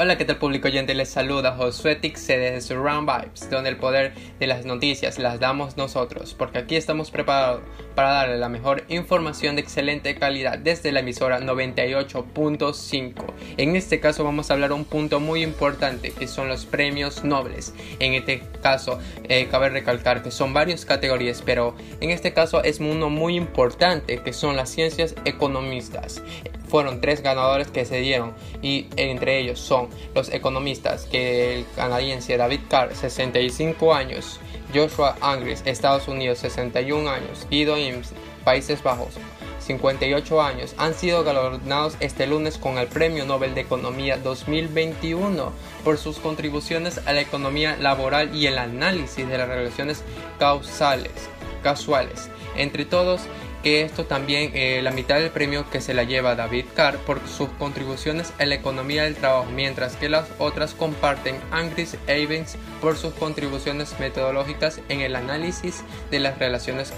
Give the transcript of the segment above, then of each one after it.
¿qué tal público oyente? Les saluda Josué Tixe de Surround Vibes, donde el poder de las noticias las damos nosotros, porque aquí estamos preparados para darle la mejor información de excelente calidad desde la emisora 98.5. En este caso vamos a hablar un punto muy importante, que son los premios nobles. En este caso, eh, cabe recalcar que son varias categorías, pero en este caso es uno muy importante, que son las ciencias economistas fueron tres ganadores que se dieron y entre ellos son los economistas que el canadiense David Carr 65 años, Joshua Angris Estados Unidos 61 años, Guido Ims Países Bajos 58 años han sido galardonados este lunes con el Premio Nobel de Economía 2021 por sus contribuciones a la economía laboral y el análisis de las relaciones causales, casuales. Entre todos, que esto también eh, la mitad del premio que se la lleva David Carr por sus contribuciones a la economía del trabajo, mientras que las otras comparten Angris Evans por sus contribuciones metodológicas en el análisis de las relaciones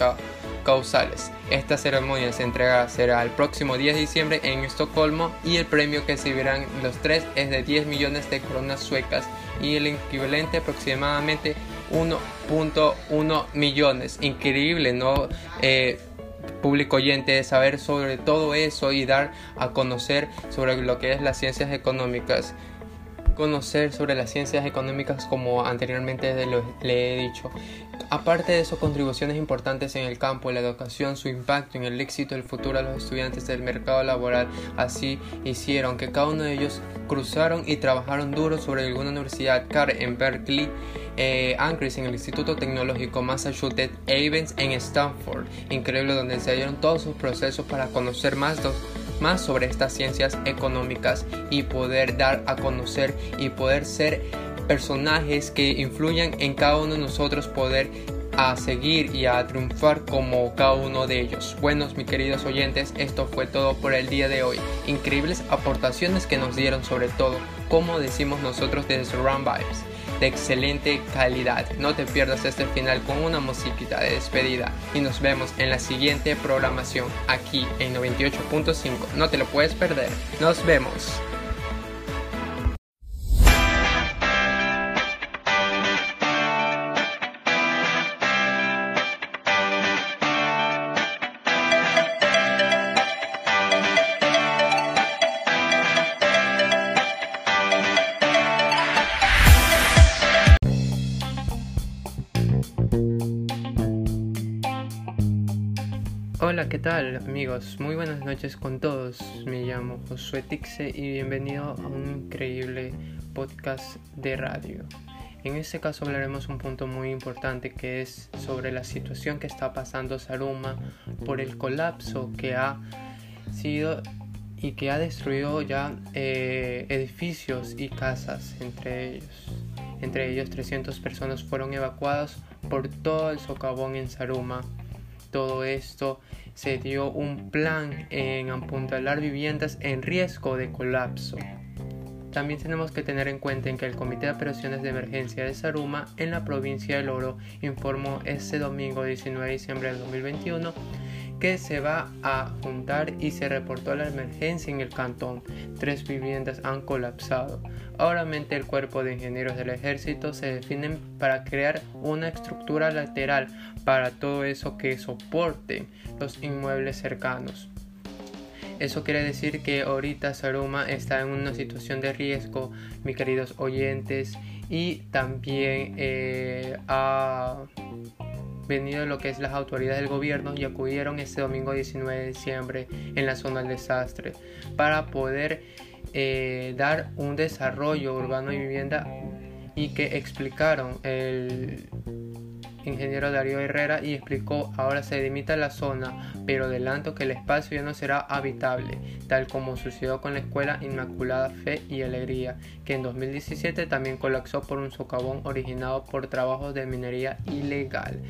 causales. Esta ceremonia se entregará será el próximo 10 de diciembre en Estocolmo y el premio que recibirán los tres es de 10 millones de coronas suecas y el equivalente aproximadamente 1.1 millones. Increíble, ¿no? Eh, público oyente de saber sobre todo eso y dar a conocer sobre lo que es las ciencias económicas conocer sobre las ciencias económicas como anteriormente le he dicho. Aparte de eso, contribuciones importantes en el campo de la educación, su impacto en el éxito del futuro de los estudiantes del mercado laboral, así hicieron que cada uno de ellos cruzaron y trabajaron duro sobre alguna universidad, en Berkeley, eh, en el Instituto Tecnológico Massachusetts, Evans en Stanford, increíble donde se dieron todos sus procesos para conocer más dos más sobre estas ciencias económicas y poder dar a conocer y poder ser personajes que influyan en cada uno de nosotros poder a seguir y a triunfar como cada uno de ellos. Buenos, mis queridos oyentes, esto fue todo por el día de hoy. Increíbles aportaciones que nos dieron sobre todo, como decimos nosotros desde Surround Vibes de excelente calidad. No te pierdas este final con una musiquita de despedida y nos vemos en la siguiente programación aquí en 98.5. No te lo puedes perder. Nos vemos. Hola, ¿qué tal amigos? Muy buenas noches con todos. Me llamo Josué Tixe y bienvenido a un increíble podcast de radio. En este caso hablaremos un punto muy importante que es sobre la situación que está pasando Saruma por el colapso que ha sido y que ha destruido ya eh, edificios y casas entre ellos. Entre ellos 300 personas fueron evacuadas por todo el socavón en Saruma todo esto se dio un plan en apuntalar viviendas en riesgo de colapso. También tenemos que tener en cuenta en que el Comité de Operaciones de Emergencia de Saruma en la provincia del Oro informó este domingo 19 de diciembre de 2021 que se va a juntar y se reportó la emergencia en el cantón. Tres viviendas han colapsado. Ahora el cuerpo de ingenieros del ejército se definen para crear una estructura lateral para todo eso que soporte los inmuebles cercanos. Eso quiere decir que ahorita Saruma está en una situación de riesgo, mis queridos oyentes, y también eh, ha venido lo que es las autoridades del gobierno y acudieron este domingo 19 de diciembre en la zona del desastre para poder eh, dar un desarrollo urbano y vivienda y que explicaron el ingeniero Darío Herrera y explicó ahora se limita la zona pero adelanto que el espacio ya no será habitable tal como sucedió con la escuela Inmaculada Fe y Alegría que en 2017 también colapsó por un socavón originado por trabajos de minería ilegal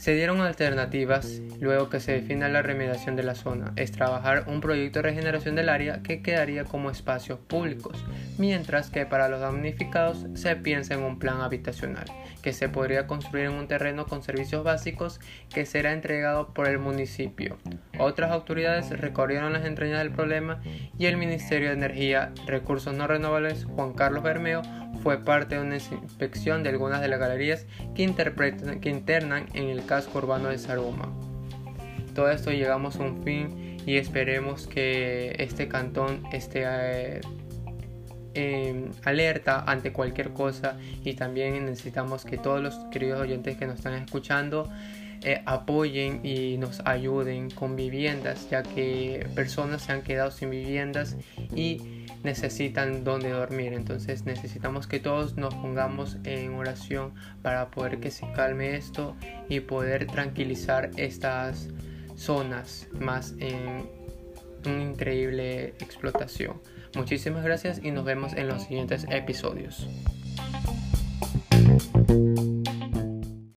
Se dieron alternativas luego que se defina la remediación de la zona, es trabajar un proyecto de regeneración del área que quedaría como espacios públicos, mientras que para los damnificados se piensa en un plan habitacional, que se podría construir en un terreno con servicios básicos que será entregado por el municipio. Otras autoridades recorrieron las entrañas del problema y el Ministerio de Energía, Recursos No Renovables, Juan Carlos Bermeo, fue parte de una inspección de algunas de las galerías que, que internan en el casco urbano de Saruma. Todo esto llegamos a un fin y esperemos que este cantón esté eh, em, alerta ante cualquier cosa y también necesitamos que todos los queridos oyentes que nos están escuchando eh, apoyen y nos ayuden con viviendas ya que personas se han quedado sin viviendas y necesitan donde dormir. Entonces necesitamos que todos nos pongamos en oración para poder que se calme esto y poder tranquilizar estas zonas más en una increíble explotación. Muchísimas gracias y nos vemos en los siguientes episodios.